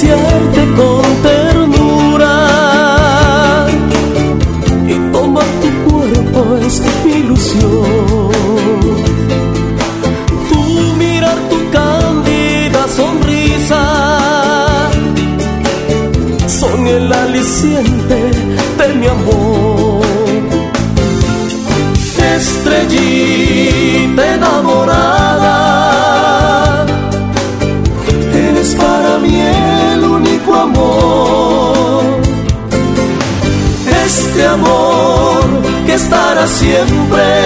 Acariciarte con ternura y tomar tu cuerpo es mi ilusión. Tu mirar tu cándida sonrisa son el aliciente de mi amor. Estrellita estará siempre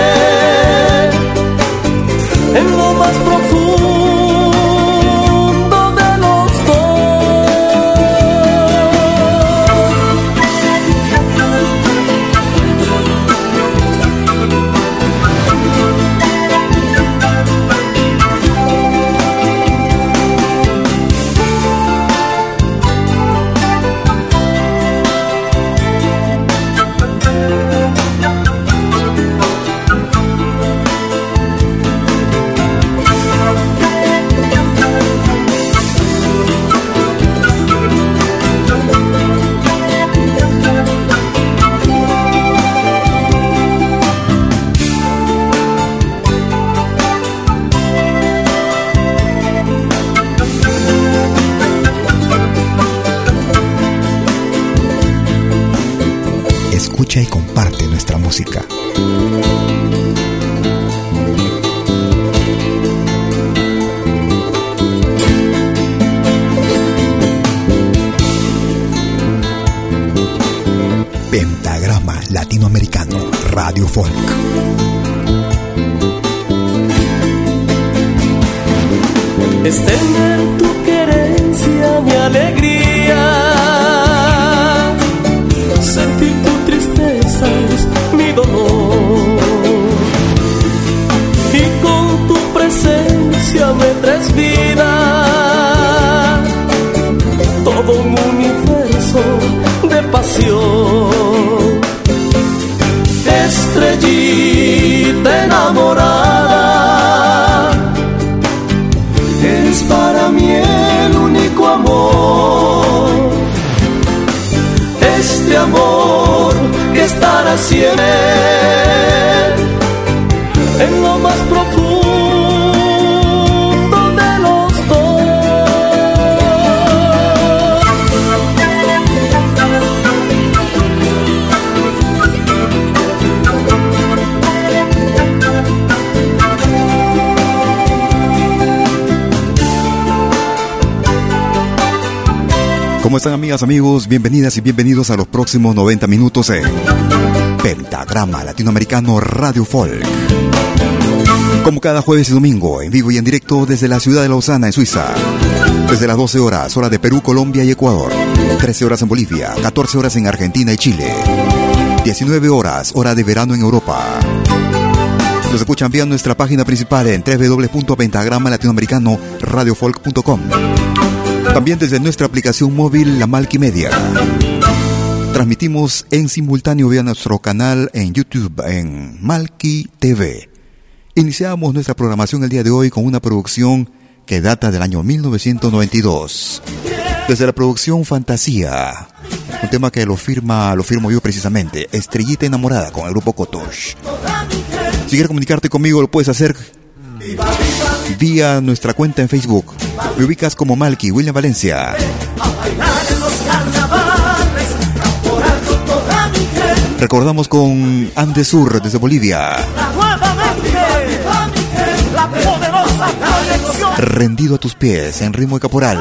amigos? Bienvenidas y bienvenidos a los próximos 90 minutos en Pentagrama Latinoamericano Radio Folk. Como cada jueves y domingo, en vivo y en directo desde la ciudad de Lausana, en Suiza. Desde las 12 horas, hora de Perú, Colombia y Ecuador. 13 horas en Bolivia, 14 horas en Argentina y Chile. 19 horas, hora de verano en Europa. Nos escuchan vía nuestra página principal en www.pentagramalatinoamericano.radiofolk.com. También desde nuestra aplicación móvil La Media. Transmitimos en simultáneo vía nuestro canal en YouTube en Malki TV. Iniciamos nuestra programación el día de hoy con una producción que data del año 1992. Desde la producción Fantasía, un tema que lo firma, lo firmo yo precisamente, Estrellita enamorada con el grupo Kotosh. Si quieres comunicarte conmigo lo puedes hacer vía nuestra cuenta en Facebook. Me ubicas como Malky William Valencia. Recordamos con Andesur desde Bolivia. Rendido a tus pies en ritmo de caporal.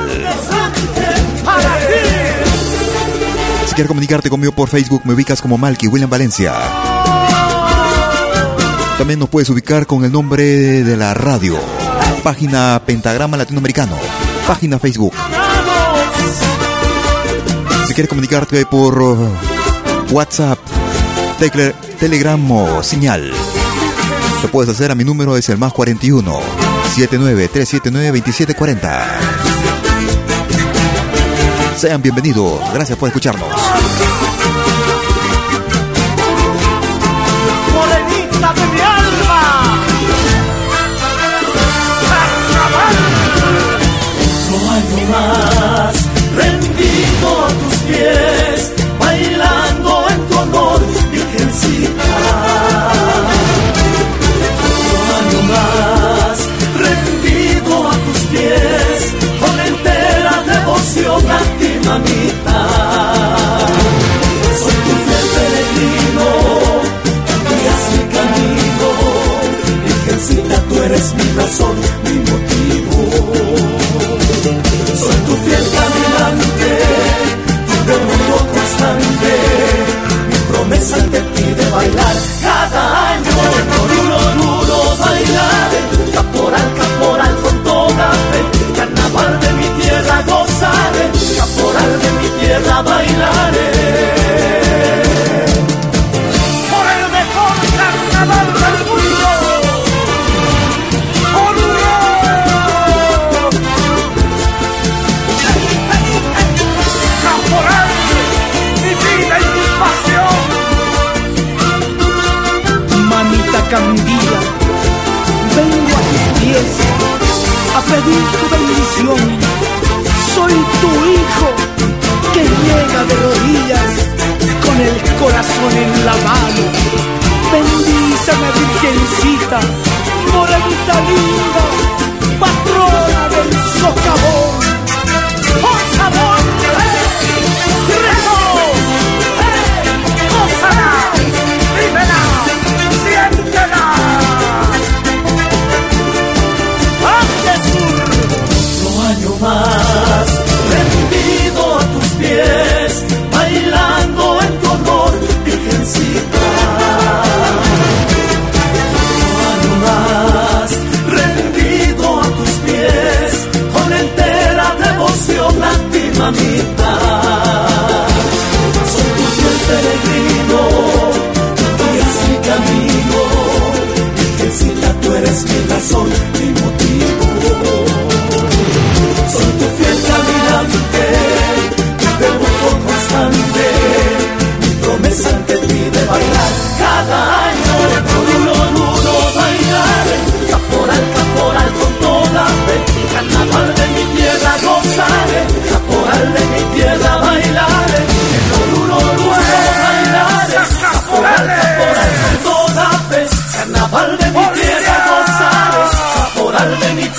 Si quieres comunicarte conmigo por Facebook, me ubicas como Malky William Valencia. También nos puedes ubicar con el nombre de la radio. Página Pentagrama Latinoamericano. Página Facebook. Si quieres comunicarte por uh, WhatsApp, Telegram o señal, lo puedes hacer a mi número, es el más 41 79 379 2740. Sean bienvenidos, gracias por escucharnos. Candida, vengo a tus pies a pedir tu bendición. Soy tu hijo que llega de rodillas con el corazón en la mano. Bendíceme, Virgencita, morenita linda, patrona del socavón. ¡Por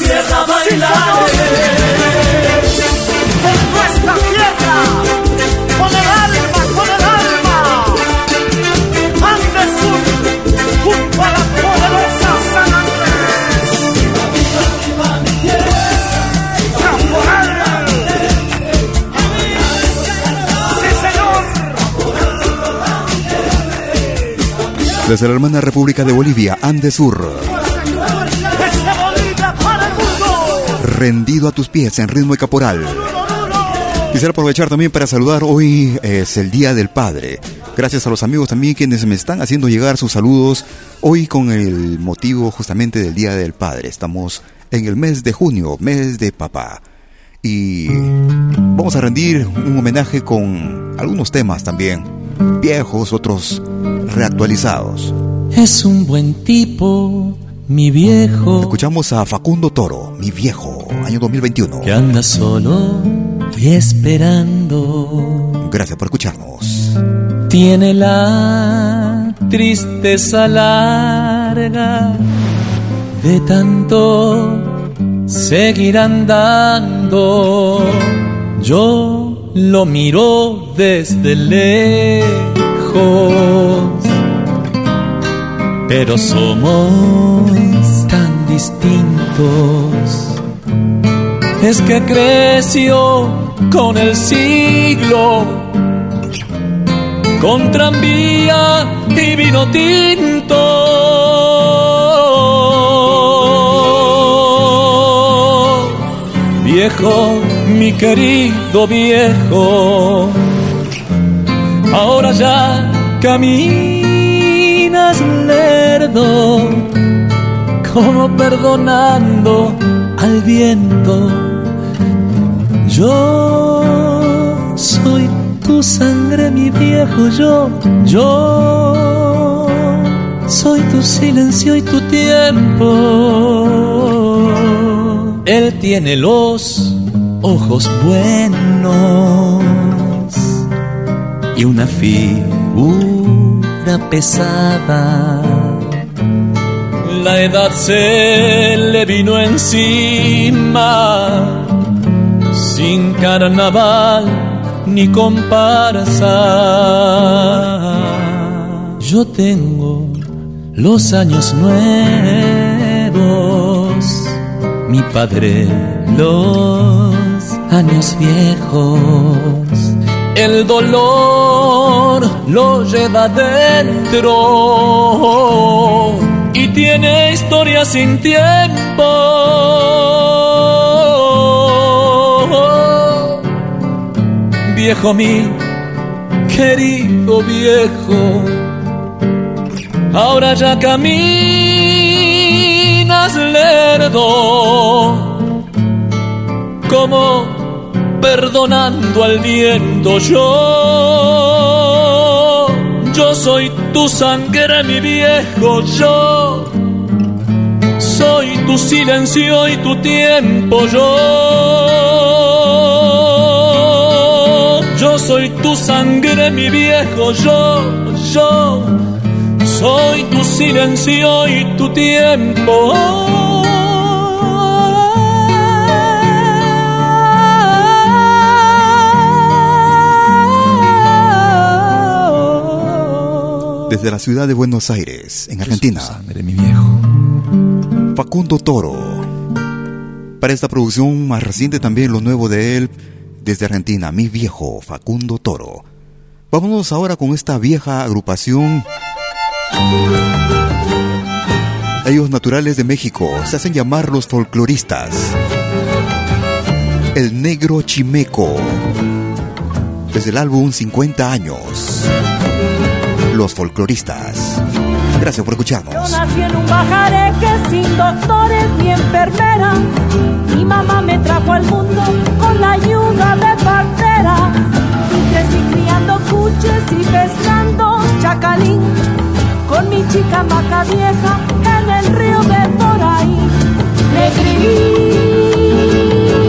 tierra nuestra tierra, con el alma, con el alma. Andesur, junto a la poderosa San Andrés. Desde la hermana República de Bolivia, Andesur. Rendido a tus pies en ritmo y caporal. Quisiera aprovechar también para saludar, hoy es el Día del Padre. Gracias a los amigos también quienes me están haciendo llegar sus saludos hoy con el motivo justamente del Día del Padre. Estamos en el mes de junio, mes de papá. Y vamos a rendir un homenaje con algunos temas también, viejos, otros reactualizados. Es un buen tipo, mi viejo. Escuchamos a Facundo Toro, mi viejo, año 2021. Que anda solo y esperando. Gracias por escucharnos. Tiene la tristeza larga de tanto seguir andando. Yo lo miro desde lejos, pero somos distintos. Es que creció con el siglo, con tranvía y vino tinto. Viejo, mi querido viejo, ahora ya caminas lerdo, como perdonando al viento. Yo soy tu sangre, mi viejo, yo, yo soy tu silencio y tu tiempo. Él tiene los ojos buenos y una figura pesada. La edad se le vino encima, sin carnaval ni comparsa. Yo tengo los años nuevos, mi padre los años viejos. El dolor lo lleva dentro y tiene historia sin tiempo. Viejo mi querido viejo, ahora ya caminas lerdo, como perdonando al viento yo. Yo soy tu sangre, mi viejo, yo soy tu silencio y tu tiempo, yo. Yo soy tu sangre, mi viejo, yo, yo soy tu silencio y tu tiempo. Desde la ciudad de Buenos Aires, en Argentina. Sangre, mi viejo. Facundo Toro. Para esta producción más reciente también lo nuevo de él desde Argentina, mi viejo Facundo Toro. Vámonos ahora con esta vieja agrupación. Ellos naturales de México se hacen llamar los folcloristas. El negro chimeco. Desde el álbum 50 años. Los folcloristas. Gracias por escucharnos. Yo nací en un bajareque sin doctores ni enfermeras. Mi mamá me trajo al mundo con la ayuda de partera. Y crecí criando cuches y pescando chacalín. Con mi chica maca vieja en el río de por ahí.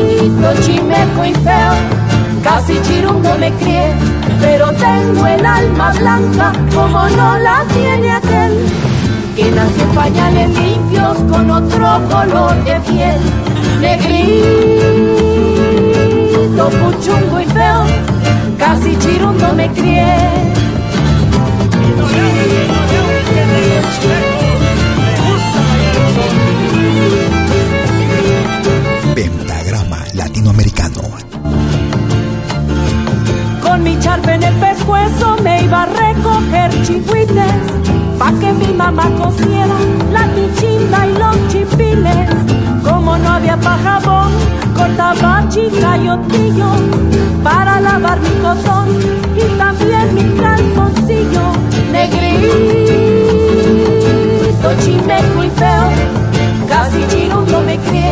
Negrito, chimeco y feo. Casi chirundo me crié, pero tengo el alma blanca como no la tiene aquel que nació pañales limpios con otro color de piel. Negrito, puchungo y feo, casi chirundo me crié. Pentagrama Latinoamericano. Chihuites pa' que mi mamá cociera la pichinda y los chipiles. Como no había pajabón, cortaba chica y otillo para lavar mi cotón y también mi calzoncillo negrito, chimeco y feo. Casi chirundo me crié,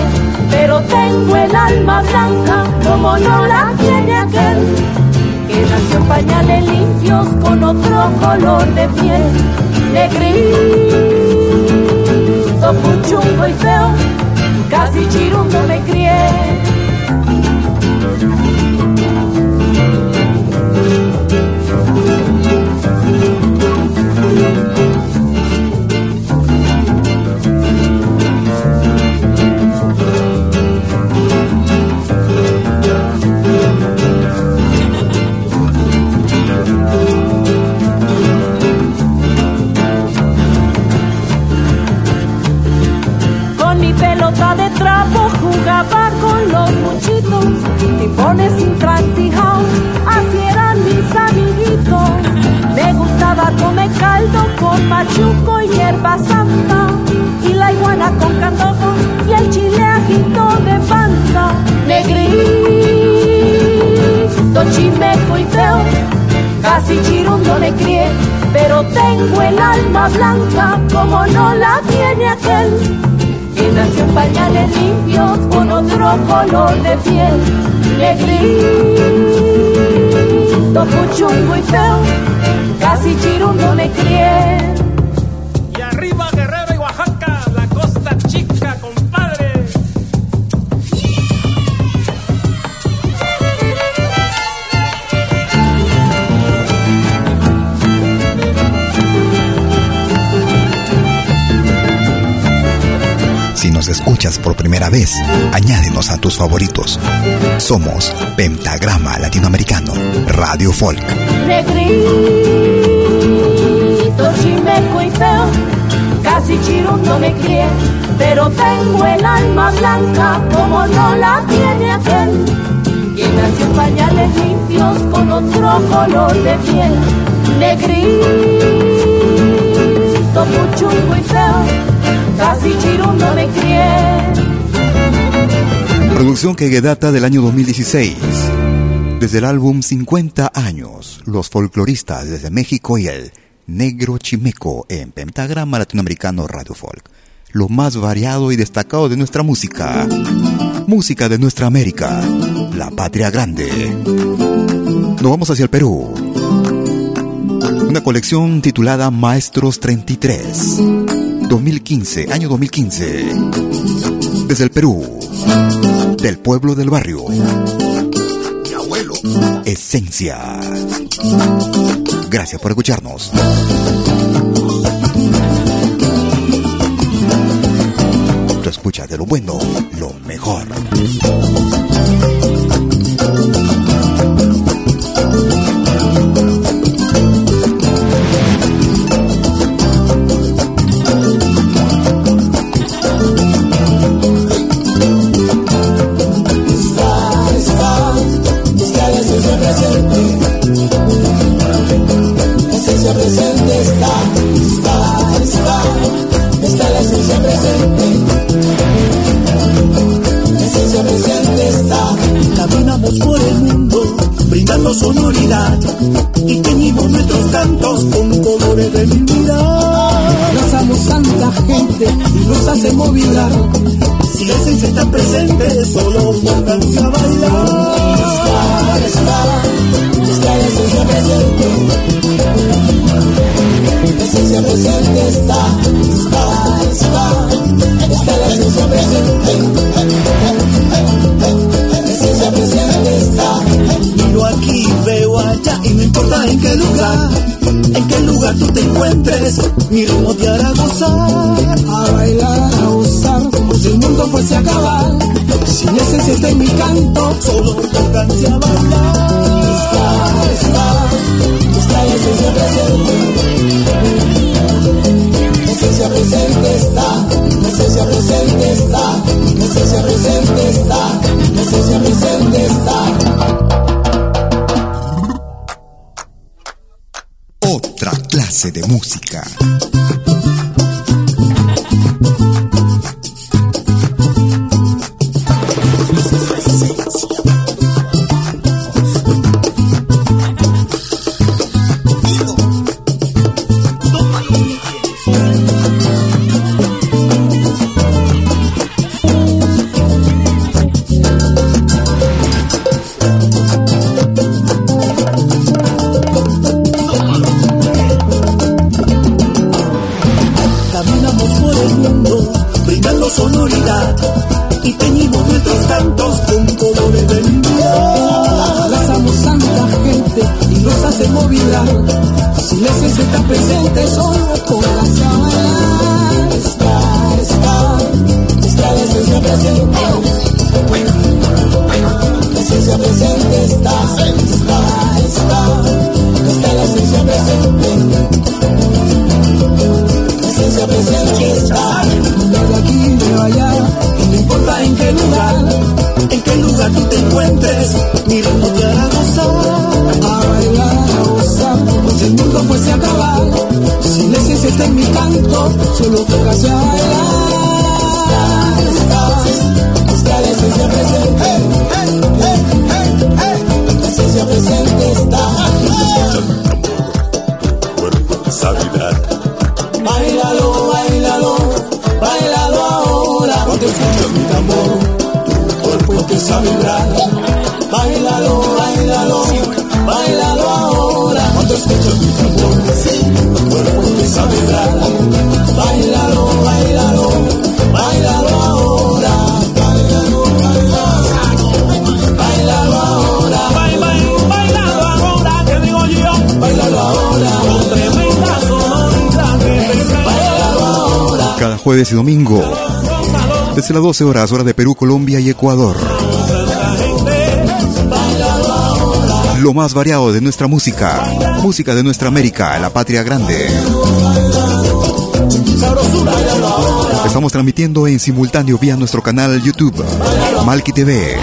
pero tengo el alma blanca como no la tiene aquel que nació en pañales limpios con otro color de piel. Negrito, puchungo y feo, casi chirundo me crié. Negrito, chimeco y feo, casi chirundo me crié, pero tengo el alma blanca como no la tiene aquel que nació en pañales limpios con otro color de piel. Negrito, puchungo y feo, casi chirundo me crié. Escuchas por primera vez, añádenos a tus favoritos. Somos Pentagrama Latinoamericano, Radio Folk. Negrito, chimeco y feo, casi chirundo me crié, pero tengo el alma blanca como no la tiene aquel. Que nació en pañales limpios con otro color de piel. Negrito, puchungo y feo, casi chirundo me crié. Producción que data del año 2016. Desde el álbum 50 años, los folcloristas desde México y el Negro Chimeco en Pentagrama Latinoamericano Radio Folk. Lo más variado y destacado de nuestra música. Música de nuestra América, la patria grande. Nos vamos hacia el Perú. Una colección titulada Maestros 33. 2015, año 2015. Desde el Perú, del pueblo del barrio. Mi abuelo. Esencia. Gracias por escucharnos. Tú escuchas de lo bueno, lo mejor. Sonoridad y teñimos nuestros cantos con colores de mi vida. Abrazamos tanta gente y nos hacemos vibrar. Si la esencia está presente, solo pónganse a bailar. Está, está, está la esencia presente. La esencia presente está, está, está, está la esencia presente. Miro aquí, veo allá y no importa en qué lugar, en qué lugar tú te encuentres, mi ritmo te hará gozar, a bailar, a gozar, como si el mundo fuese a acabar. Si en mi canto, solo pónganse a bailar. Está, está, está la esencia presente. La esencia presente está, la esencia presente está, la esencia presente está, de música. Desde las 12 horas, hora de Perú, Colombia y Ecuador. Lo más variado de nuestra música. Música de nuestra América, la patria grande. Estamos transmitiendo en simultáneo vía nuestro canal YouTube, Malki TV.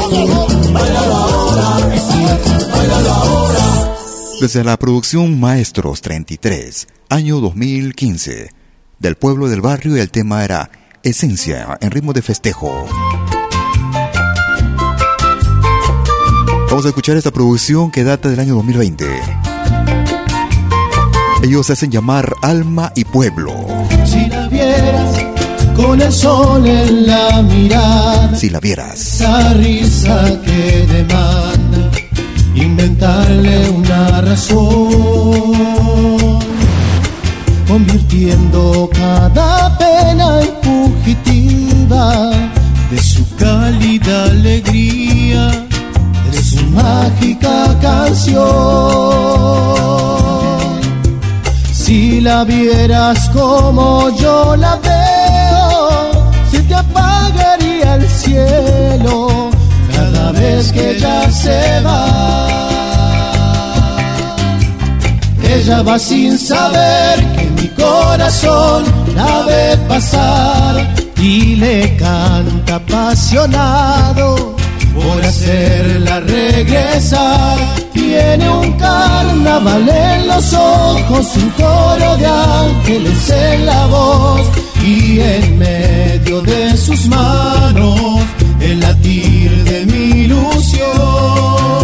Desde la producción Maestros 33, año 2015 del pueblo del barrio el tema era Esencia en ritmo de festejo. Vamos a escuchar esta producción que data del año 2020. Ellos se hacen llamar Alma y Pueblo. Si la vieras con el sol en la mirada. Si la vieras. Esa risa que demanda inventarle una razón convirtiendo cada pena en de su cálida alegría, de su mágica canción. Si la vieras como yo la veo, se te apagaría el cielo cada vez que ella se va. Ella va sin saber que mi corazón la ve pasar y le canta apasionado por hacerla regresar. Tiene un carnaval en los ojos, un coro de ángeles en la voz y en medio de sus manos el latir de mi ilusión.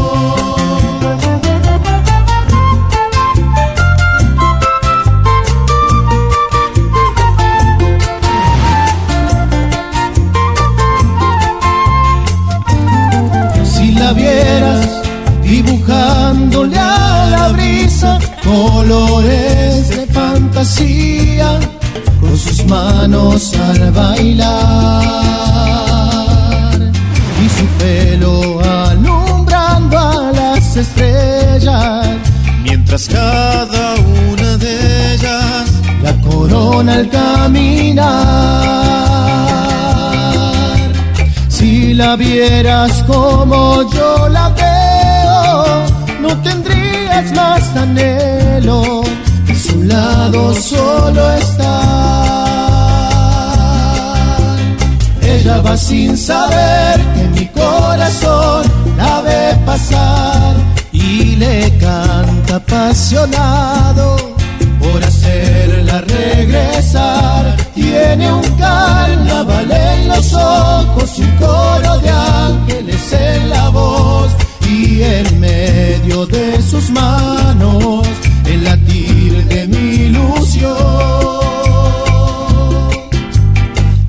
Colores de fantasía con sus manos al bailar y su pelo alumbrando a las estrellas. Mientras cada una de ellas la corona al caminar. Si la vieras como yo la veo no tendrías vez más anhelo, a su lado solo está. Ella va sin saber que mi corazón la ve pasar y le canta apasionado por hacerla regresar. Tiene un carnaval en los ojos y un coro de ángeles en la voz y en medio de sus manos el latir de mi ilusión.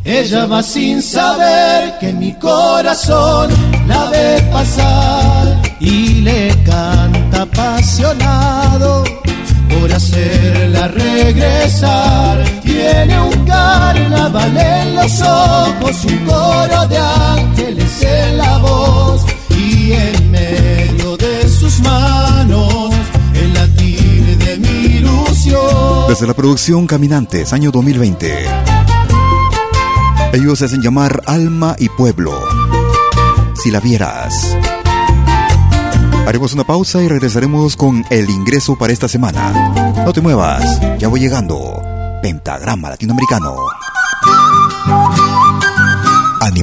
Ella va sin saber que mi corazón la ve pasar y le canta apasionado por hacerla regresar. Tiene un carnaval en los ojos, un coro de ángeles en la Desde la producción Caminantes, año 2020. Ellos se hacen llamar Alma y Pueblo. Si la vieras. Haremos una pausa y regresaremos con el ingreso para esta semana. No te muevas, ya voy llegando. Pentagrama Latinoamericano.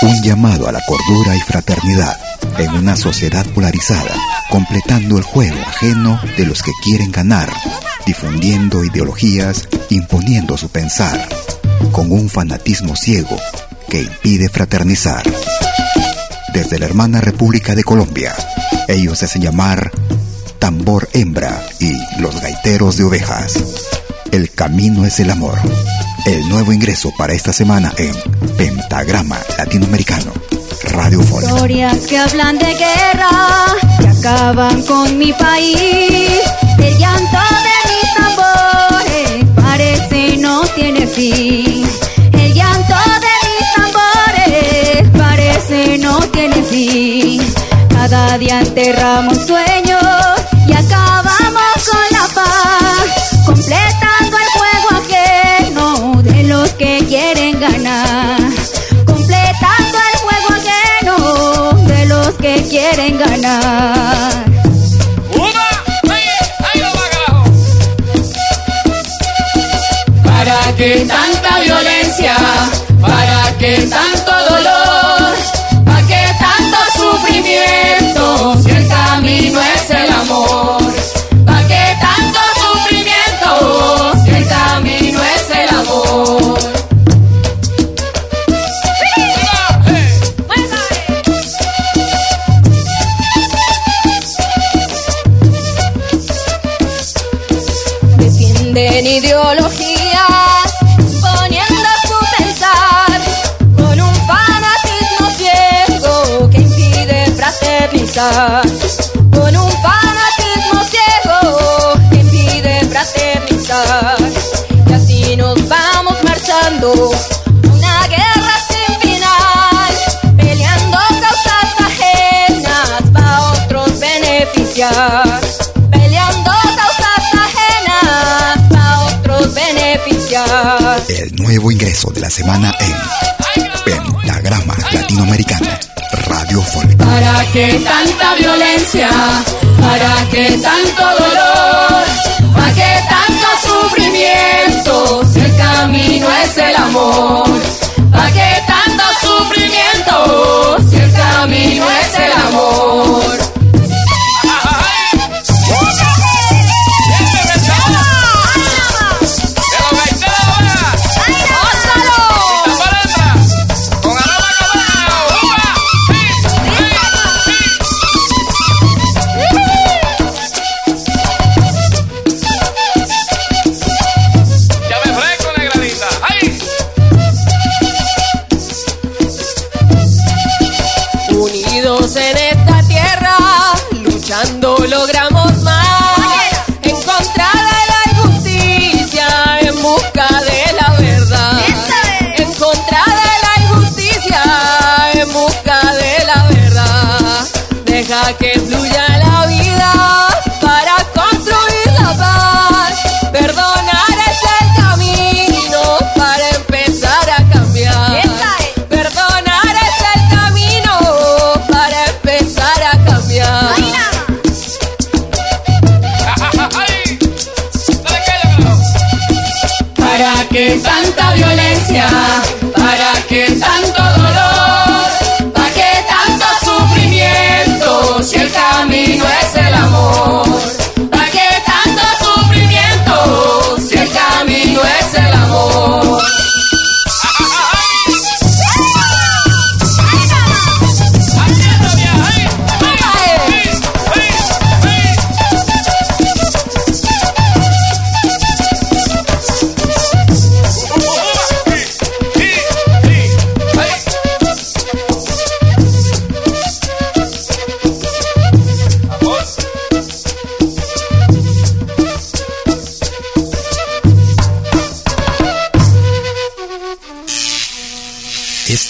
Un llamado a la cordura y fraternidad en una sociedad polarizada, completando el juego ajeno de los que quieren ganar, difundiendo ideologías, imponiendo su pensar, con un fanatismo ciego que impide fraternizar. Desde la hermana República de Colombia, ellos hacen llamar Tambor Hembra y Los Gaiteros de Ovejas. El camino es el amor. El nuevo ingreso para esta semana en Pentagrama Latinoamericano. Radio Folk. Historias que hablan de guerra, que acaban con mi país. El llanto de mis tambores parece no tiene fin. El llanto no tiene fin. Cada día enterramos sueños ganar. ¿Para qué tanta violencia? ¿Para qué tanto con un fanatismo ciego que impide fraternizar. Y así nos vamos marchando una guerra sin final peleando causas ajenas para otros beneficiar. Peleando causas ajenas para otros beneficiar. El nuevo ingreso de la semana en Pentagrama Latinoamericano ¿Para qué tanta violencia? ¿Para qué tanto dolor? ¿Para qué tanto sufrimiento? Si el camino es el amor. ¿Para qué tanto sufrimiento? Si el camino es el amor. ¿Para qué tanta violencia?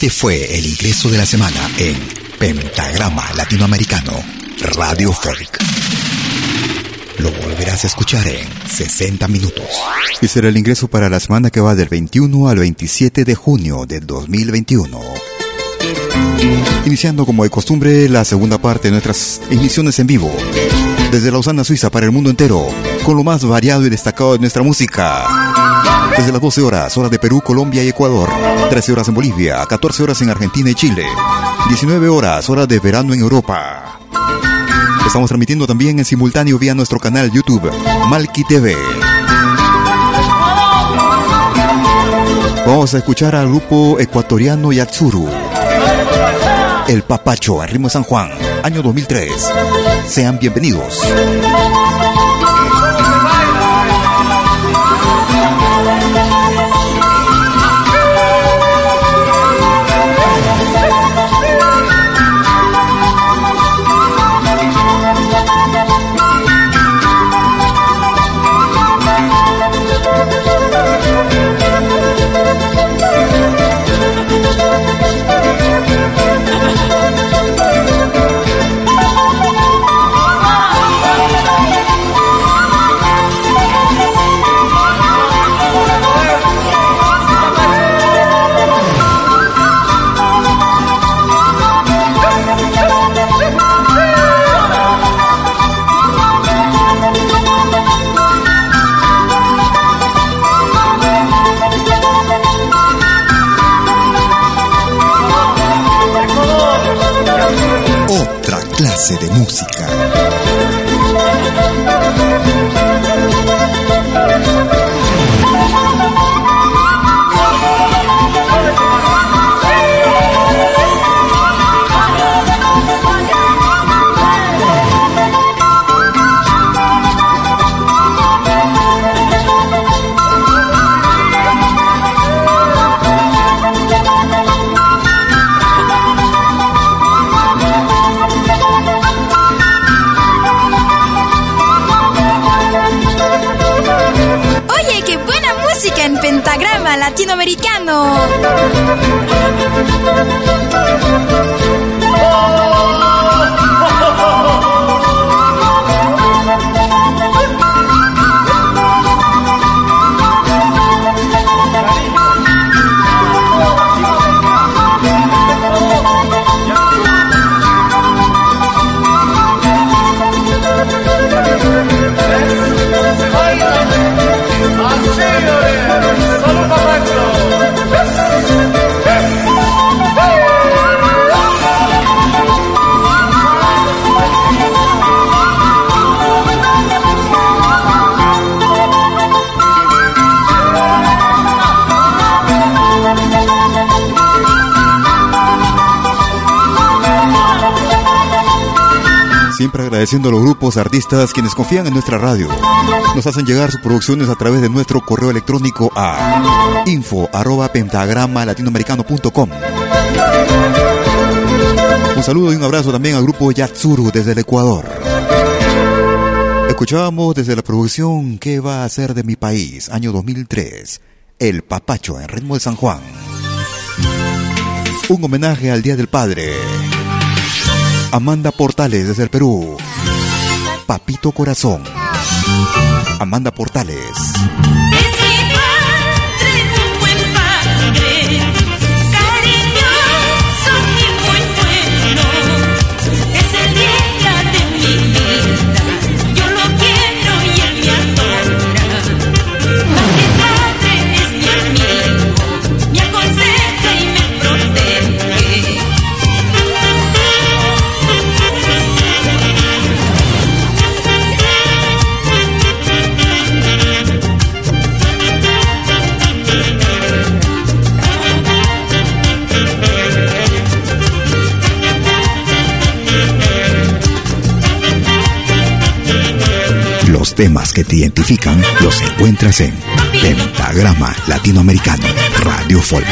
Este fue el ingreso de la semana en Pentagrama Latinoamericano Radio Folk. Lo volverás a escuchar en 60 minutos. Y será el ingreso para la semana que va del 21 al 27 de junio del 2021. Iniciando como de costumbre la segunda parte de nuestras emisiones en vivo. Desde Lausana, Suiza, para el mundo entero, con lo más variado y destacado de nuestra música. Desde las 12 horas, hora de Perú, Colombia y Ecuador. 13 horas en Bolivia, 14 horas en Argentina y Chile. 19 horas, hora de verano en Europa. Estamos transmitiendo también en simultáneo vía nuestro canal YouTube, Malki TV. Vamos a escuchar al grupo ecuatoriano Yatsuru. El Papacho, en ritmo San Juan, año 2003. Sean bienvenidos. latinoamericano. Agradeciendo a los grupos artistas quienes confían en nuestra radio. Nos hacen llegar sus producciones a través de nuestro correo electrónico a info arroba pentagrama latinoamericano.com. Un saludo y un abrazo también al grupo Yatsuru desde el Ecuador. Escuchábamos desde la producción ¿Qué va a hacer de mi país? Año 2003. El Papacho en ritmo de San Juan. Un homenaje al Día del Padre. Amanda Portales desde el Perú. Papito Corazón. Amanda Portales. Temas que te identifican los encuentras en Pentagrama Latinoamericano Radio Folk.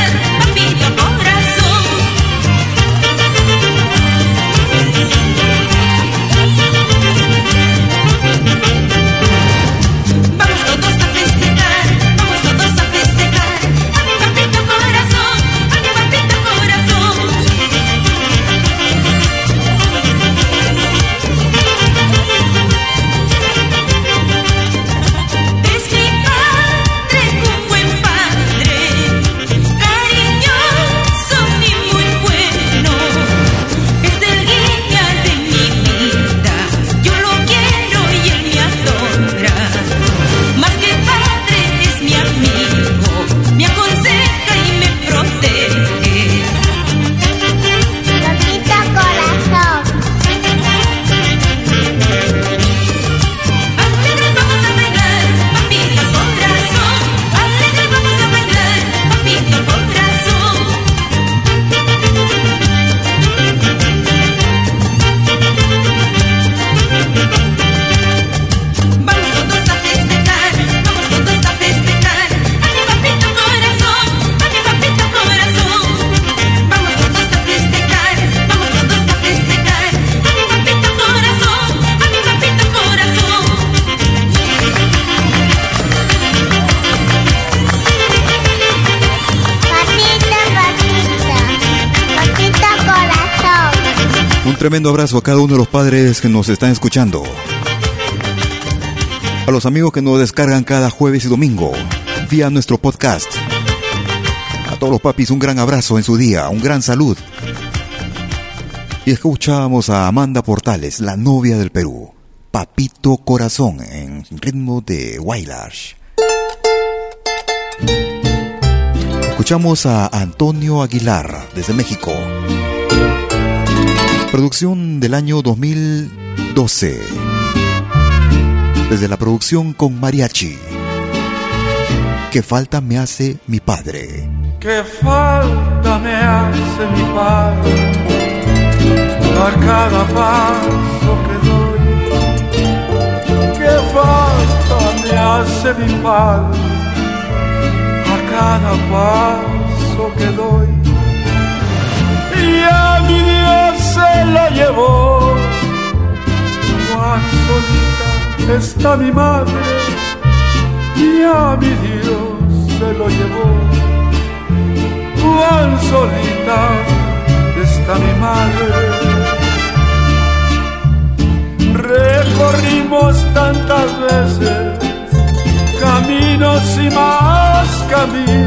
A cada uno de los padres que nos están escuchando. A los amigos que nos descargan cada jueves y domingo vía nuestro podcast. A todos los papis un gran abrazo en su día, un gran salud. Y escuchábamos a Amanda Portales, la novia del Perú. Papito Corazón en ritmo de Wailash. Escuchamos a Antonio Aguilar desde México. Producción del año 2012. Desde la producción con mariachi. ¿Qué falta me hace mi padre? ¿Qué falta me hace mi padre? A cada paso que doy. ¿Qué falta me hace mi padre? A cada paso que doy. Y a mi se la llevó. Cuán solita está mi madre. Y a mi Dios se lo llevó. Cuán solita está mi madre. Recorrimos tantas veces caminos y más caminos.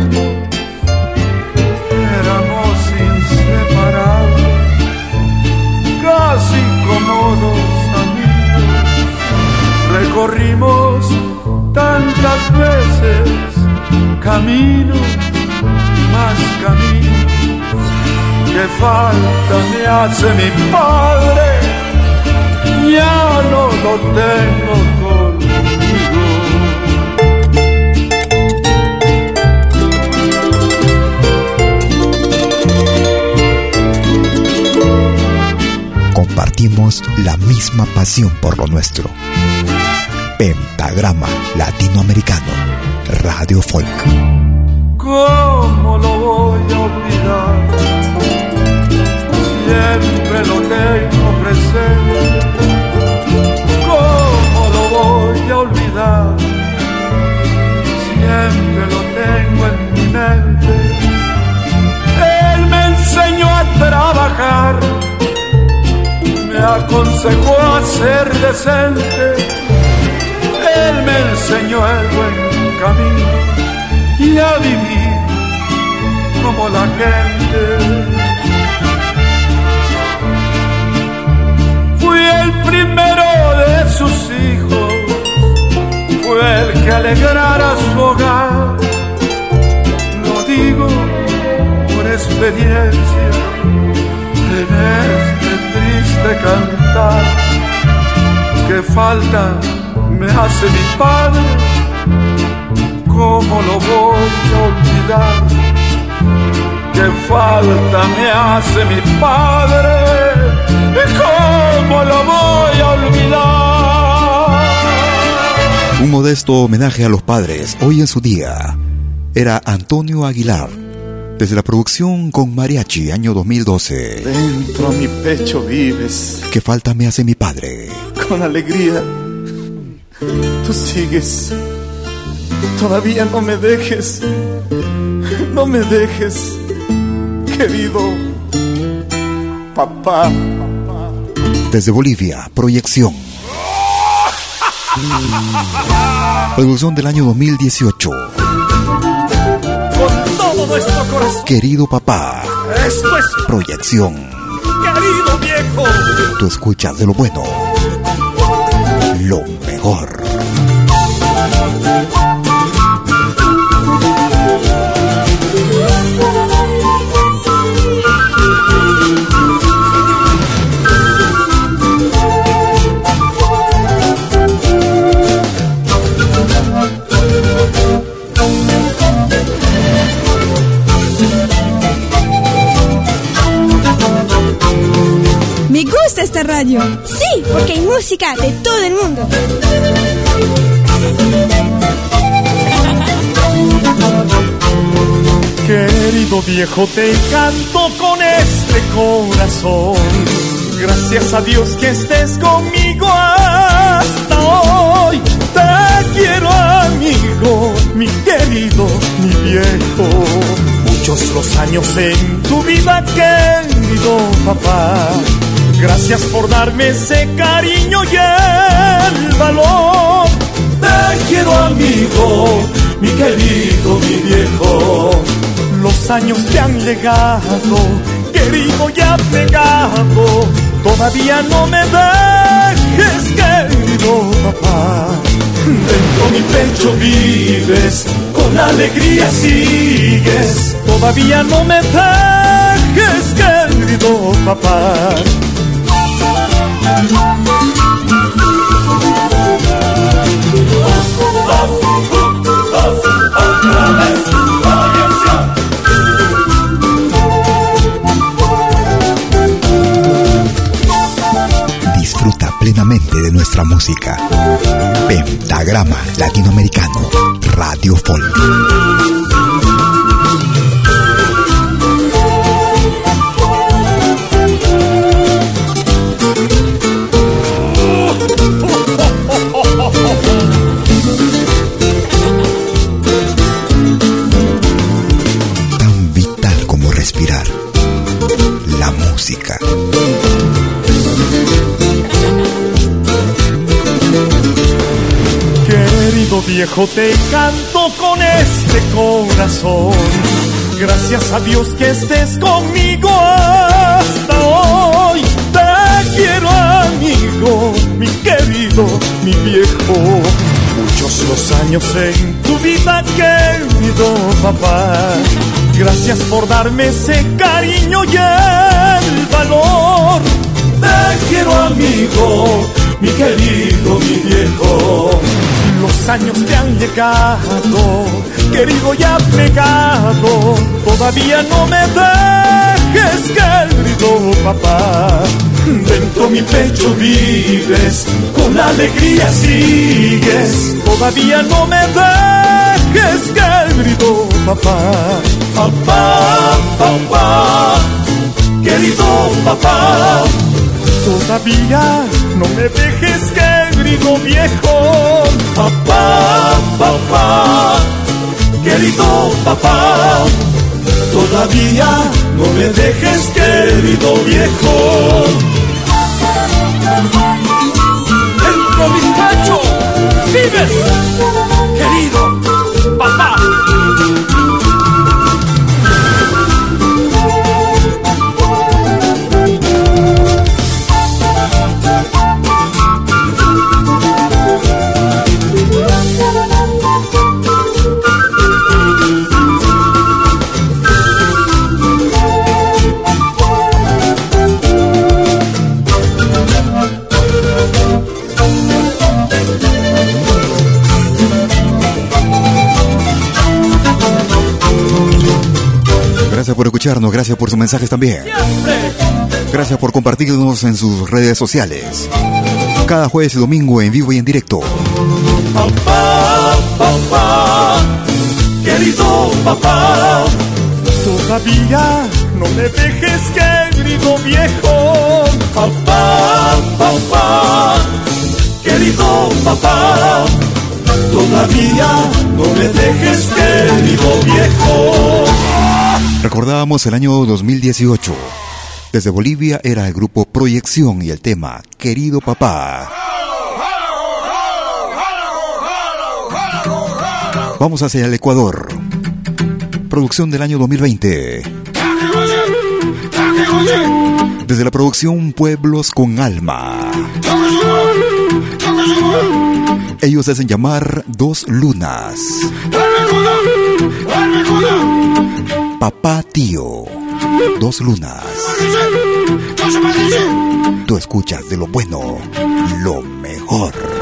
Caminos, más caminos. Que falta me hace mi padre ya no lo tengo conmigo. Compartimos la misma pasión por lo nuestro. Pentagrama Latinoamericano, Radio Folk. ¿Cómo lo voy a olvidar? Siempre lo tengo presente voy a olvidar. Siempre lo tengo en mi mente. Él me enseñó a trabajar, me aconsejó a ser decente. Él me enseñó el buen camino y a vivir como la gente. Fui el primero de sus hijos el que alegrara su hogar. Lo digo por experiencia en este triste cantar. Que falta me hace mi padre, ¿cómo lo voy a olvidar? Que falta me hace mi padre, ¿cómo lo voy a olvidar? Un modesto homenaje a los padres, hoy en su día, era Antonio Aguilar, desde la producción con Mariachi, año 2012. Dentro a mi pecho vives. ¿Qué falta me hace mi padre? Con alegría, tú sigues. Todavía no me dejes, no me dejes, querido papá. Desde Bolivia, proyección. Producción del año 2018. Con todo nuestro corazón. Querido papá. Esto es proyección. Querido viejo. Tú escuchas de lo bueno. Lo mejor. Sí, porque hay música de todo el mundo. Querido viejo, te canto con este corazón. Gracias a Dios que estés conmigo hasta hoy. Te quiero, amigo, mi querido, mi viejo. Muchos los años en tu vida, querido papá Gracias por darme ese cariño y el valor. Te quiero amigo, mi querido, mi viejo. Los años te han llegado, querido y apegado. Todavía no me dejes, querido papá. Dentro mi pecho vives, con alegría sigues. Todavía no me dejes, querido papá. Disfruta plenamente de nuestra música. Pentagrama Latinoamericano, Radio Folk. Viejo, te canto con este corazón. Gracias a Dios que estés conmigo hasta hoy. Te quiero, amigo, mi querido, mi viejo. Muchos los años en tu vida, querido papá. Gracias por darme ese cariño y el valor. Te quiero amigo, mi querido, mi viejo. Los años te han llegado, querido y apegado. Todavía no me dejes, querido papá. Dentro mi pecho vives, con alegría sigues. Todavía no me dejes, querido papá. Papá, papá, querido papá. Todavía no me dejes, querido viejo. Papá, papá, querido papá. Todavía no me dejes, querido viejo. Dentro mi pecho vives, escucharnos, gracias por sus mensajes también. Gracias por compartirnos en sus redes sociales. Cada jueves y domingo en vivo y en directo. Papá, papá, querido papá. Todavía no me dejes, querido viejo. Papá, papá, querido papá. Todavía no me dejes, querido viejo. Recordábamos el año 2018. Desde Bolivia era el grupo Proyección y el tema Querido Papá. Vamos hacia el Ecuador. Producción del año 2020. Desde la producción Pueblos con Alma. Ellos hacen llamar Dos Lunas. Papá Tío. Dos Lunas. Tú escuchas de lo bueno, lo mejor.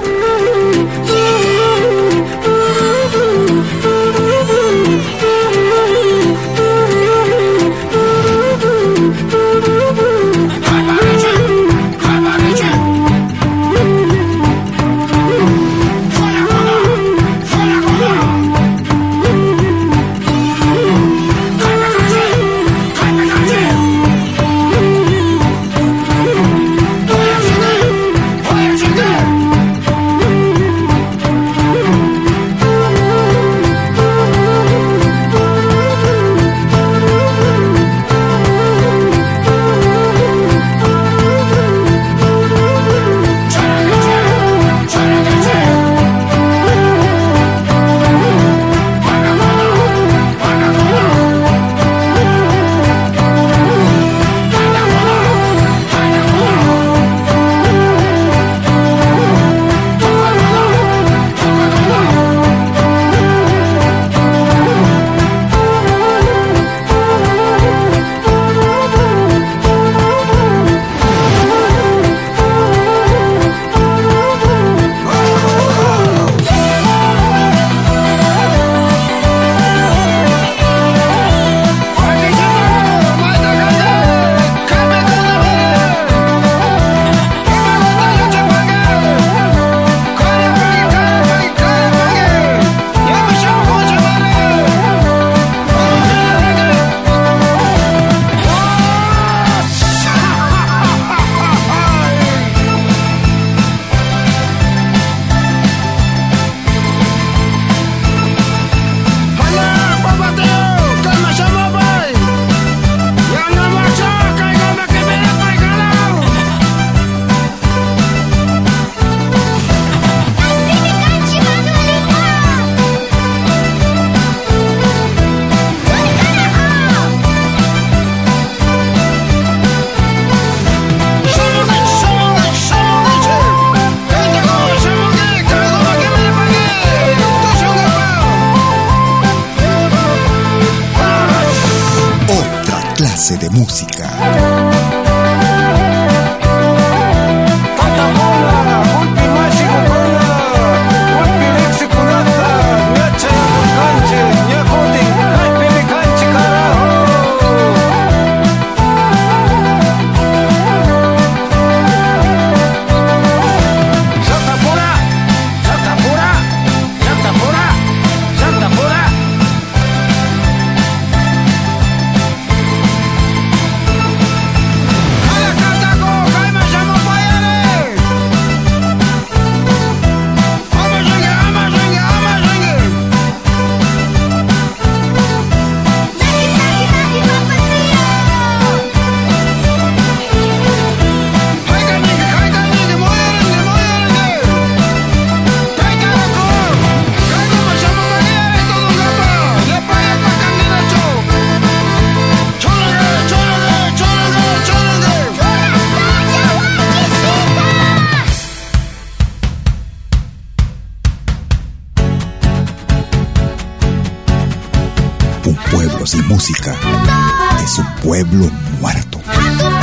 Estamos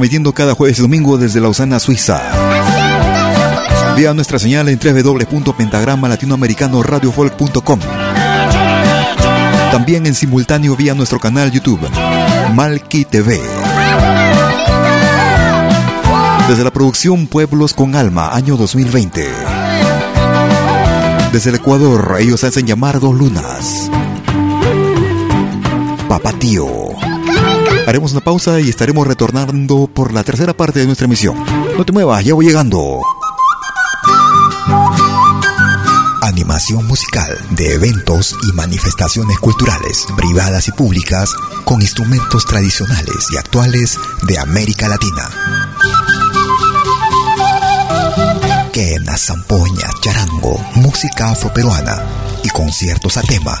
transmitiendo cada jueves y domingo desde Lausana, Suiza. Vía nuestra señal en www.pentagrama latinoamericano radiofolk.com. También en simultáneo vía nuestro canal YouTube, Malki TV. Desde la producción Pueblos con Alma, año 2020. Desde el Ecuador, ellos hacen llamar dos lunas. Papatío. Haremos una pausa y estaremos retornando por la tercera parte de nuestra emisión. No te muevas, ya voy llegando. Animación musical de eventos y manifestaciones culturales, privadas y públicas, con instrumentos tradicionales y actuales de América Latina. Quena, zampoña, charango, música afroperuana y conciertos a tema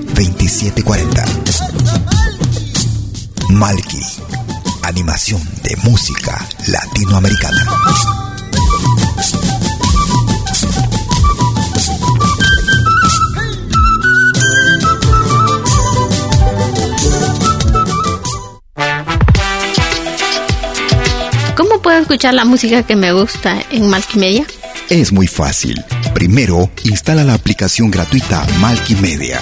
2740. Malki, animación de música latinoamericana. ¿Cómo puedo escuchar la música que me gusta en Malkimedia? Es muy fácil. Primero, instala la aplicación gratuita Malkimedia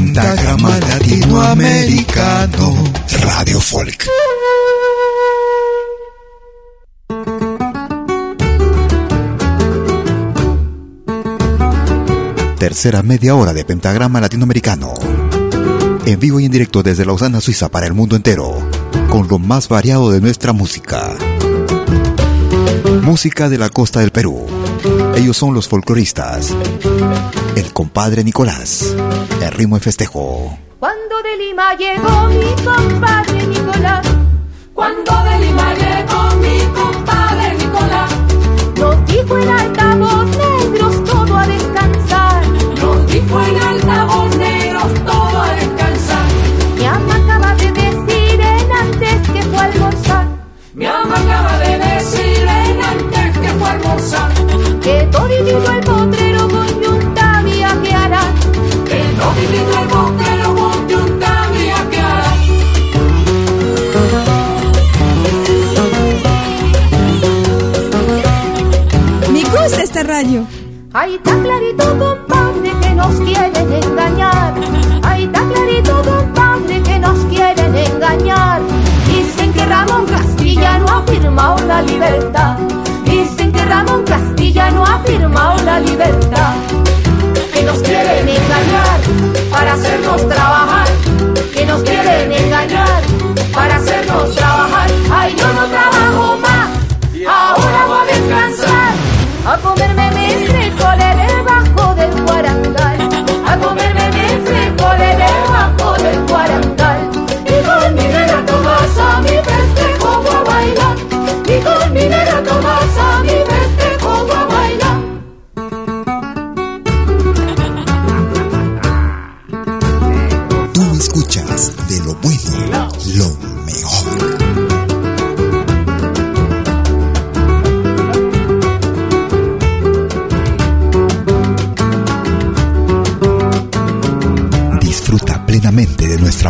Pentagrama Latinoamericano Radio Folk. Tercera media hora de Pentagrama Latinoamericano. En vivo y en directo desde Lausana, Suiza para el mundo entero. Con lo más variado de nuestra música. Música de la costa del Perú. Ellos son los folcloristas. El compadre Nicolás. El ritmo de festejo. Cuando de Lima llegó mi compadre Nicolás. Cuando de Lima llegó mi compadre Nicolás. Nos dijo el altavoz Que toditito el potrero con yunta viajeará. Que toditito el potrero con yunta viajeará. Me gusta esta radio. Ahí está clarito, compadre, que nos quieren engañar. Ahí está clarito, compadre, que nos quieren engañar. Dicen que Ramón Castilla no ha firmado la libertad. Que Castilla no ha firmado la libertad. Que nos quieren engañar para hacernos trabajar. Que nos quieren engañar para hacernos trabajar. Ay, yo no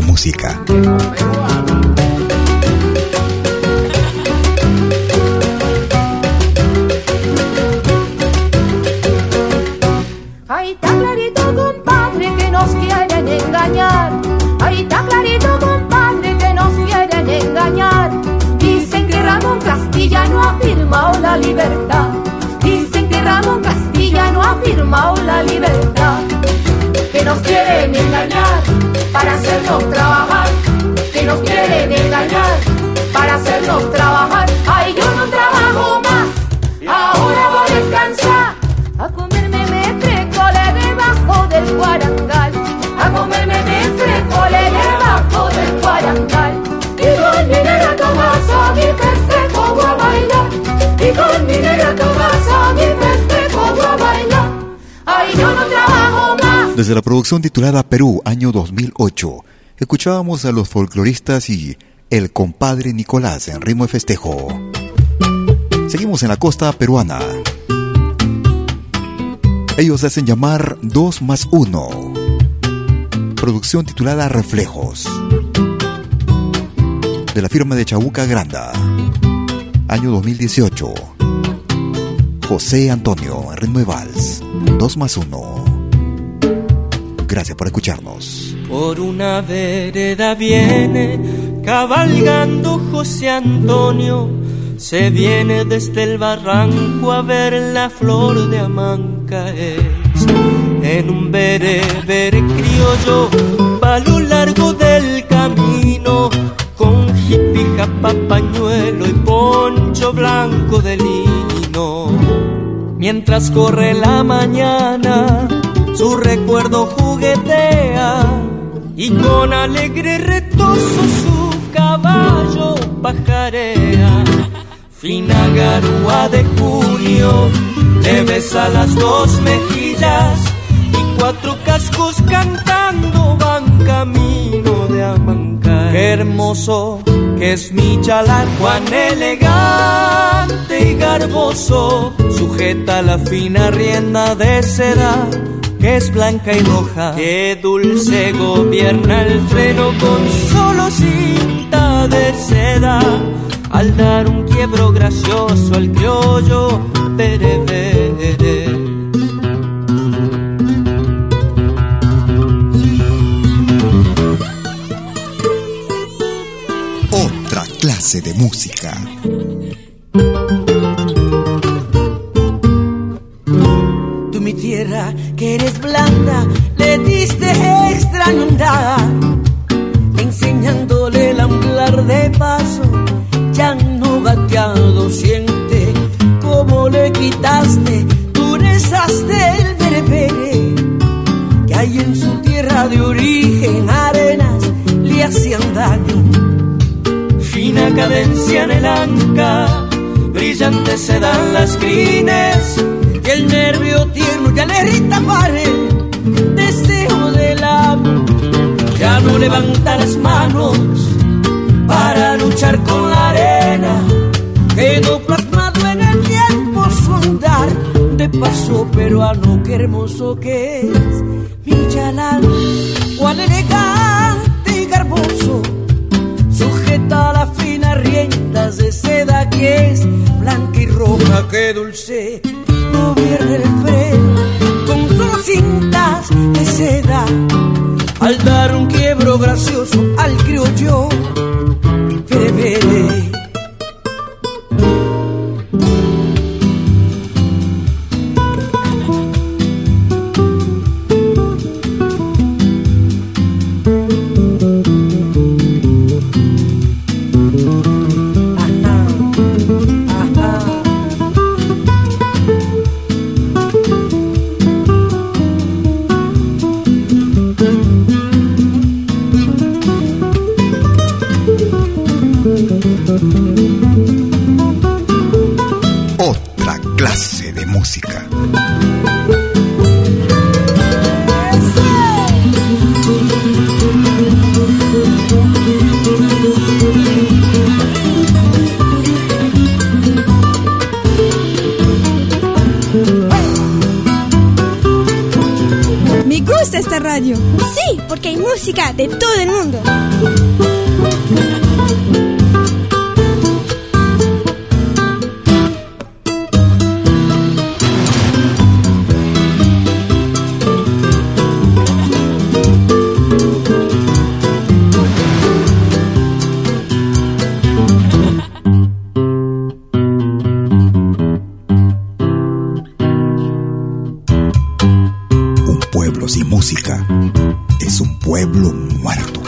música. Desde la producción titulada Perú, año 2008, escuchábamos a los folcloristas y el compadre Nicolás en ritmo de festejo. Seguimos en la costa peruana. Ellos hacen llamar 2 más 1. Producción titulada Reflejos. De la firma de Chabuca Granda. Año 2018. José Antonio en ritmo de vals. 2 más 1. Gracias por escucharnos. Por una vereda viene cabalgando José Antonio. Se viene desde el barranco a ver la flor de Amancaes. En un bereber criollo va a lo largo del camino con jipija, papañuelo y poncho blanco de lino. Mientras corre la mañana, su recuerdo juguetea y con alegre retozo su caballo pajarea. Fina garúa de junio le besa las dos mejillas y cuatro cascos cantando van camino de Amancar. Qué hermoso que es mi chalán, Juan elegante y garboso, sujeta la fina rienda de seda que es blanca y roja. Qué dulce gobierna el freno con solo cinta de seda. Al dar un quiebro gracioso al criollo berebere. Otra clase de música. Le diste andada, enseñándole el hablar de paso, ya no gateado siente como le quitaste durezas del berebere, que hay en su tierra de origen arenas le hacían daño. Fina cadencia en el anca, brillante se dan las crines el nervio tierno ya le irrita pared, deseo del amo, ya no levanta las manos para luchar con la arena, quedó plasmado en el tiempo su andar, de paso peruano, qué hermoso que es, mi chalán, cual elegante y garboso, sujeta las finas riendas de seda que es blanca y roja, qué dulce gobierna el freno con sus cintas de seda. Al dar un quiebro gracioso al criollo, sin música es un pueblo muerto.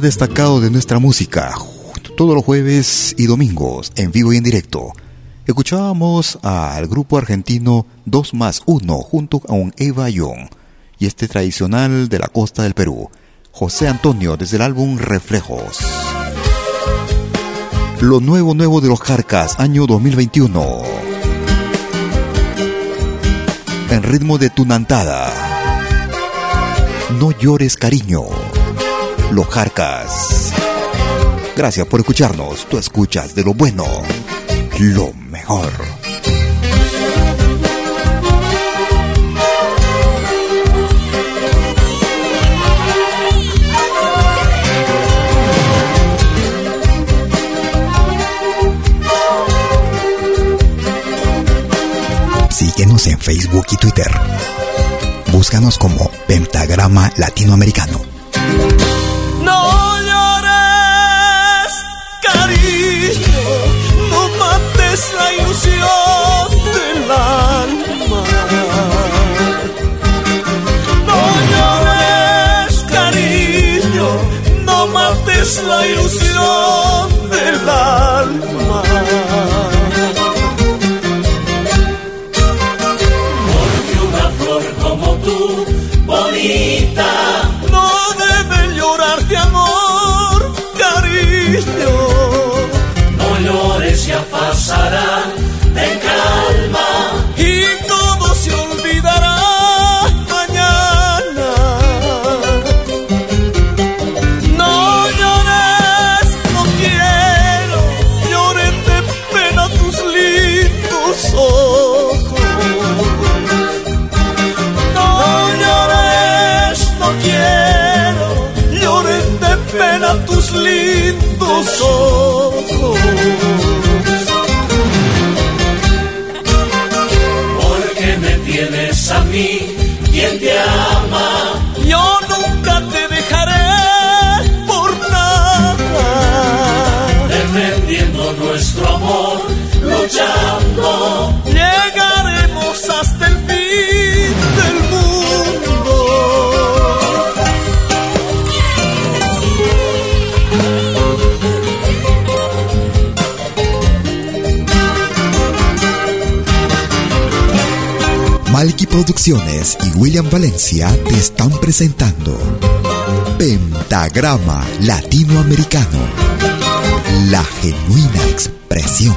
Destacado de nuestra música, todos los jueves y domingos, en vivo y en directo. Escuchábamos al grupo argentino 2 más 1 junto con Eva Young y este tradicional de la costa del Perú, José Antonio desde el álbum Reflejos. Lo nuevo nuevo de los Jarcas, año 2021. En ritmo de tunantada. No llores cariño. Los Jarcas. Gracias por escucharnos. Tú escuchas de lo bueno, lo mejor. Síguenos en Facebook y Twitter. Búscanos como Pentagrama Latinoamericano. Ilusión del alma. No llores, cariño, no mates la ilusión del alma. Porque una flor como tú, bonita, No debe llorar de amor, cariño. no llores, ya pasará, Llegaremos hasta el fin del mundo. Malky Producciones y William Valencia te están presentando Pentagrama Latinoamericano, la genuina expresión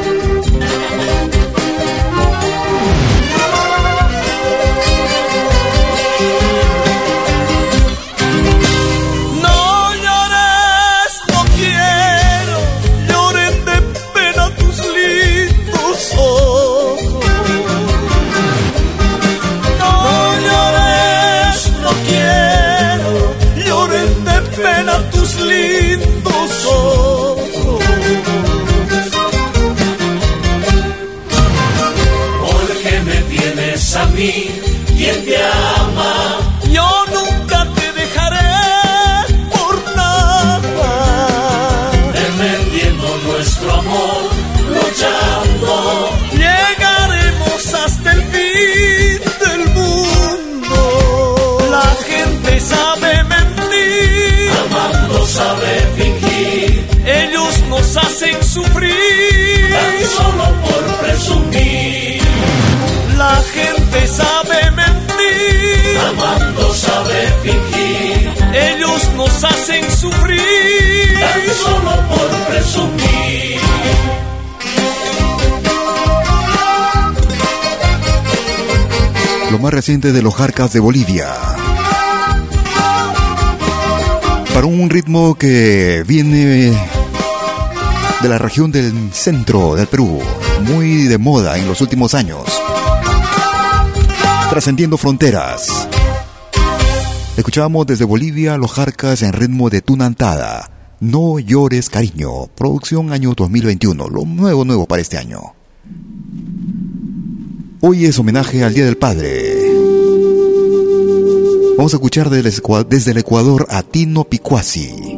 Hacen sufrir. Tan solo por presumir. La gente sabe mentir. Amando sabe fingir. Ellos nos hacen sufrir. Tan solo por presumir. Lo más reciente de los Jarcas de Bolivia. Para un ritmo que viene de la región del centro del Perú, muy de moda en los últimos años, trascendiendo fronteras. Escuchábamos desde Bolivia los Jarcas en ritmo de Tunantada. No llores cariño, producción año 2021, lo nuevo nuevo para este año. Hoy es homenaje al Día del Padre. Vamos a escuchar desde el Ecuador a Tino Picuasi.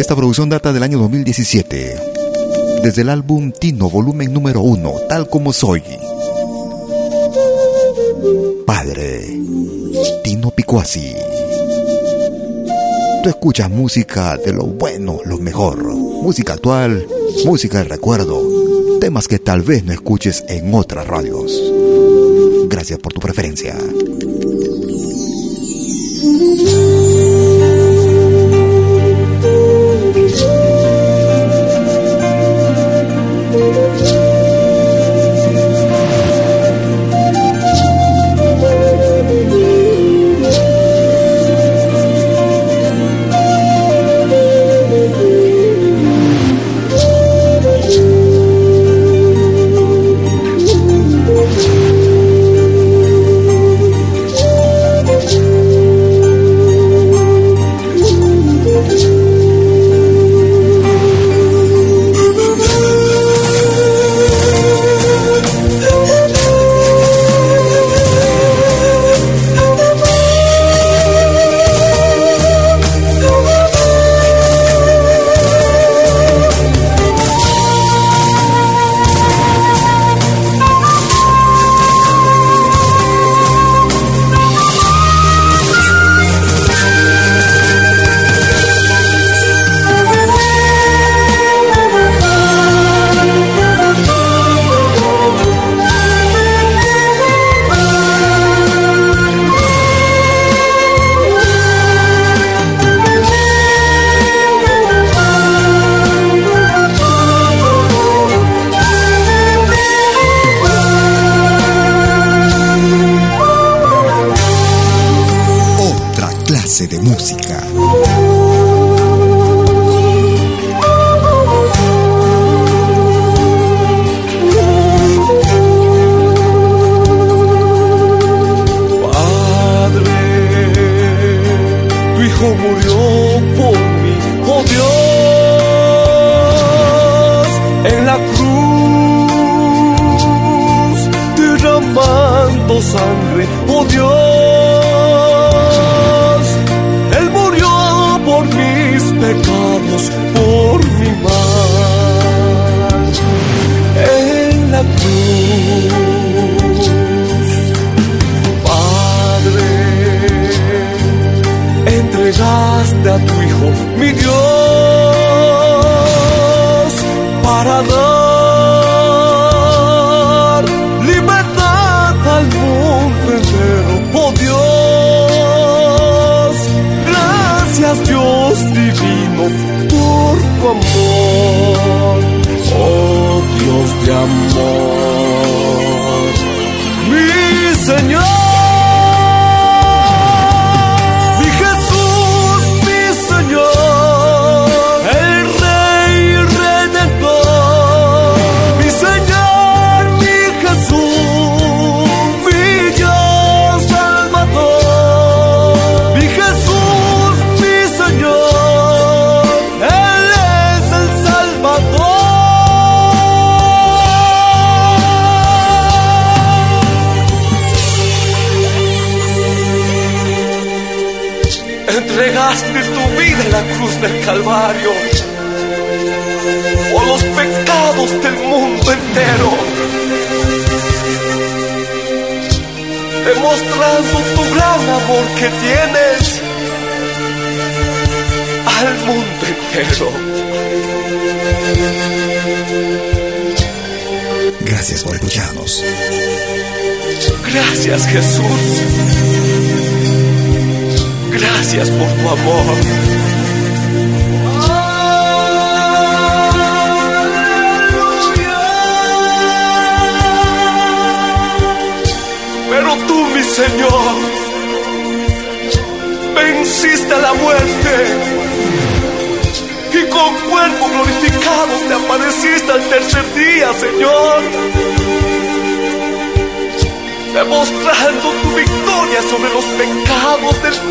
Esta producción data del año 2017, desde el álbum Tino, volumen número uno, tal como soy. Padre, Tino Picuasi. Tú escuchas música de lo bueno, lo mejor, música actual, música de recuerdo, temas que tal vez no escuches en otras radios. Gracias por tu preferencia.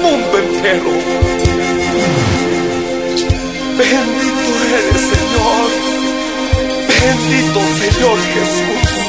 Mundo entero. Bendito eres, Señor. Bendito Señor Jesús.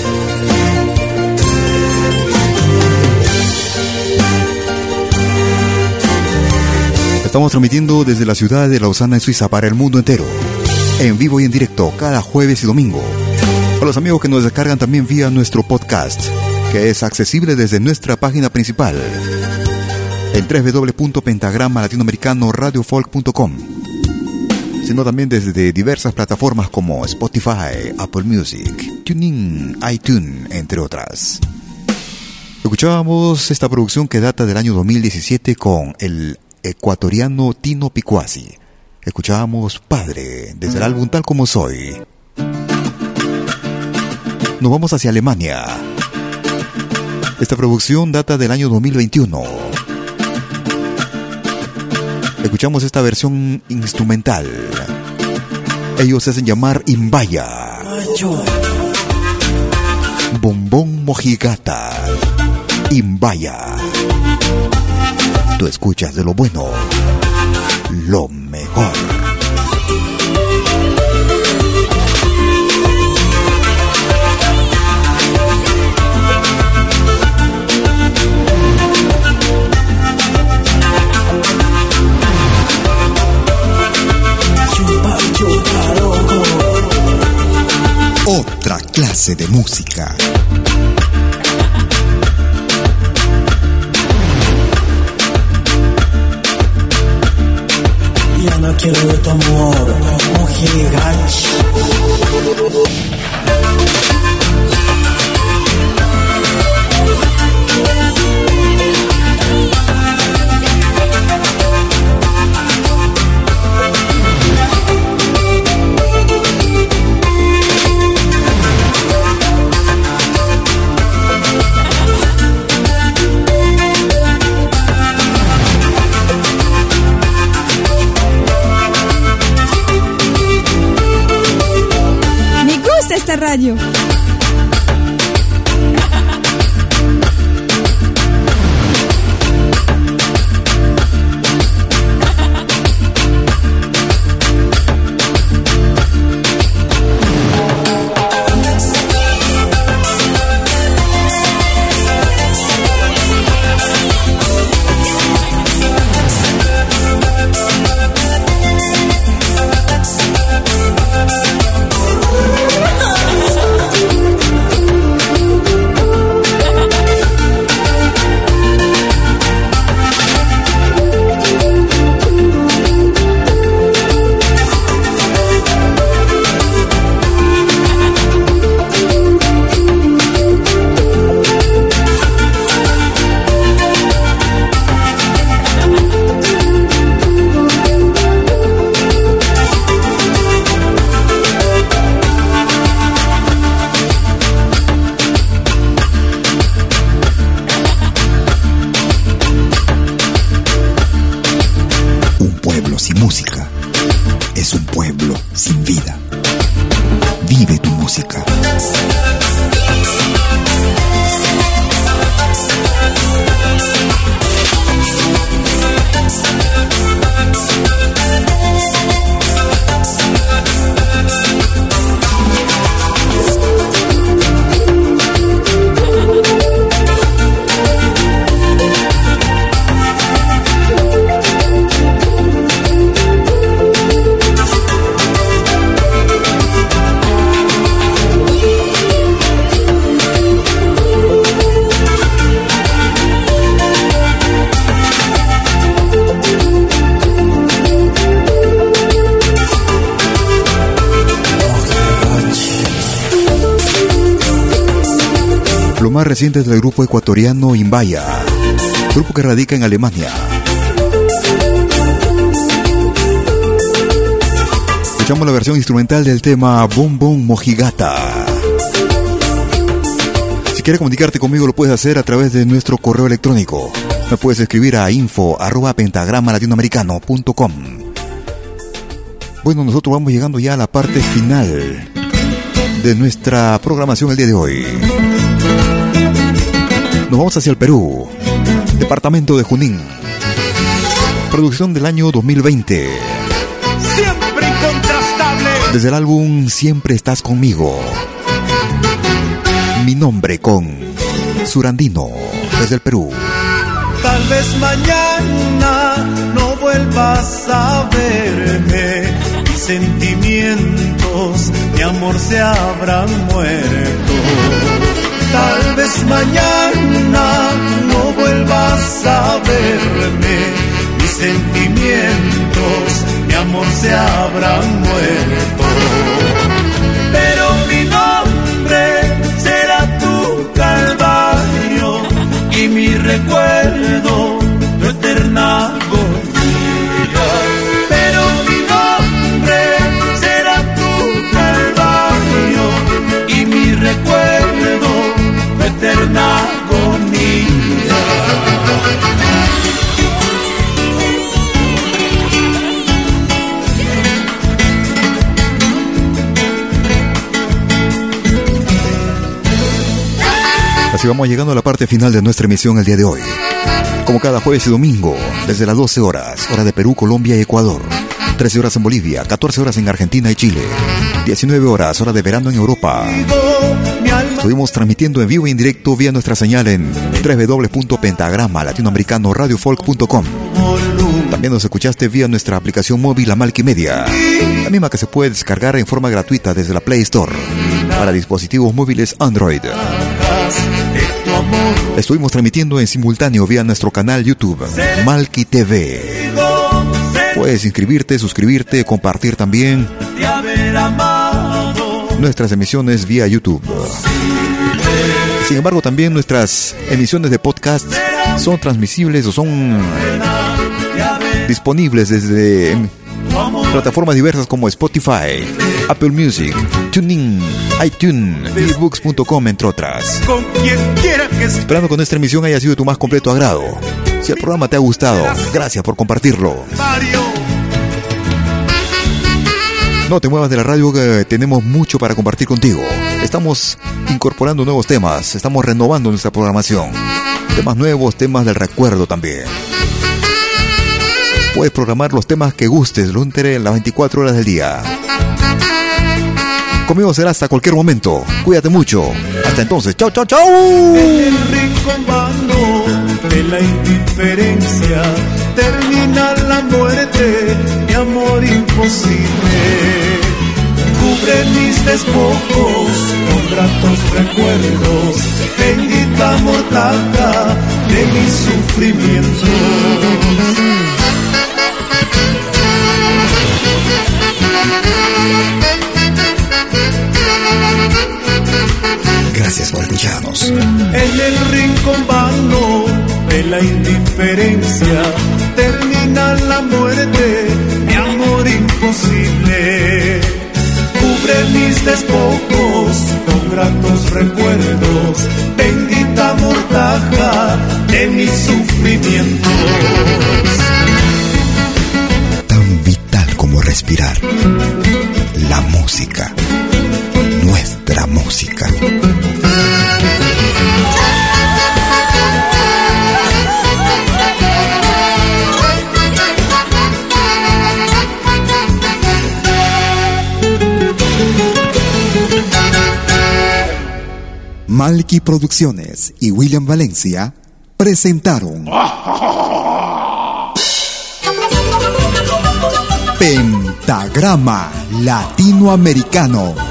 Estamos transmitiendo desde la ciudad de Lausana, en Suiza, para el mundo entero. En vivo y en directo, cada jueves y domingo. Para los amigos que nos descargan también vía nuestro podcast, que es accesible desde nuestra página principal en www.pentagramalatinoamericanoradiofolk.com sino también desde diversas plataformas como Spotify, Apple Music, TuneIn, iTunes, entre otras. Escuchábamos esta producción que data del año 2017 con el ecuatoriano Tino Picuasi. Escuchábamos Padre desde el álbum Tal como Soy. Nos vamos hacia Alemania. Esta producción data del año 2021. Escuchamos esta versión instrumental. Ellos se hacen llamar Imbaya. Bombón Mojigata. Imbaya. Tú escuchas de lo bueno, lo mejor. Otra clase de música. Ya no quiero de tu amor, mojigachi. Me gusta reciente del grupo ecuatoriano Imbaya, grupo que radica en Alemania. Escuchamos la versión instrumental del tema Boom Boom Mojigata. Si quieres comunicarte conmigo lo puedes hacer a través de nuestro correo electrónico. Me puedes escribir a info arroba pentagrama latinoamericano.com. Bueno, nosotros vamos llegando ya a la parte final de nuestra programación el día de hoy. Nos vamos hacia el Perú, departamento de Junín. Producción del año 2020. Siempre incontrastable. Desde el álbum Siempre estás conmigo. Mi nombre con Surandino, desde el Perú. Tal vez mañana no vuelvas a verme. Mis sentimientos de amor se habrán muerto. Tal vez mañana no vuelvas a verme. Mis sentimientos de amor se habrán muerto. Pero mi nombre será tu calvario y mi recuerdo tu eterna. Así vamos llegando a la parte final de nuestra emisión el día de hoy. Como cada jueves y domingo, desde las 12 horas, hora de Perú, Colombia y Ecuador. 13 horas en Bolivia, 14 horas en Argentina y Chile. 19 horas, hora de verano en Europa. Estuvimos transmitiendo en vivo y en directo vía nuestra señal en www.pentagrama latinoamericano radiofolk.com. También nos escuchaste vía nuestra aplicación móvil La Media, la misma que se puede descargar en forma gratuita desde la Play Store para dispositivos móviles Android. Estuvimos transmitiendo en simultáneo vía nuestro canal YouTube, Malki TV. Puedes inscribirte, suscribirte, compartir también nuestras emisiones vía YouTube. Sin embargo, también nuestras emisiones de podcast son transmisibles o son disponibles desde plataformas diversas como Spotify, Apple Music, TuneIn, iTunes, ebooks.com, entre otras. Con quien quiera que. Esperando que nuestra emisión haya sido de tu más completo agrado. Si el programa te ha gustado, gracias por compartirlo. Mario. No te muevas de la radio que tenemos mucho para compartir contigo. Estamos incorporando nuevos temas, estamos renovando nuestra programación. Temas nuevos, temas del recuerdo también. Puedes programar los temas que gustes durante las 24 horas del día. Conmigo será hasta cualquier momento. Cuídate mucho. Hasta entonces. Chau, chau, chau. En el rincón de la indiferencia termina la muerte, mi amor imposible. Cubre mis despojos con gratos recuerdos, bendita mortaja de mis sufrimientos. Gracias por escucharnos. En el rincón vano de la indiferencia termina la muerte, mi amor imposible. Cubre mis despojos con gratos recuerdos, bendita mortaja de mis sufrimientos. Tan vital como respirar. La música. Nuestra música. Malky Producciones y William Valencia presentaron Pentagrama Latinoamericano.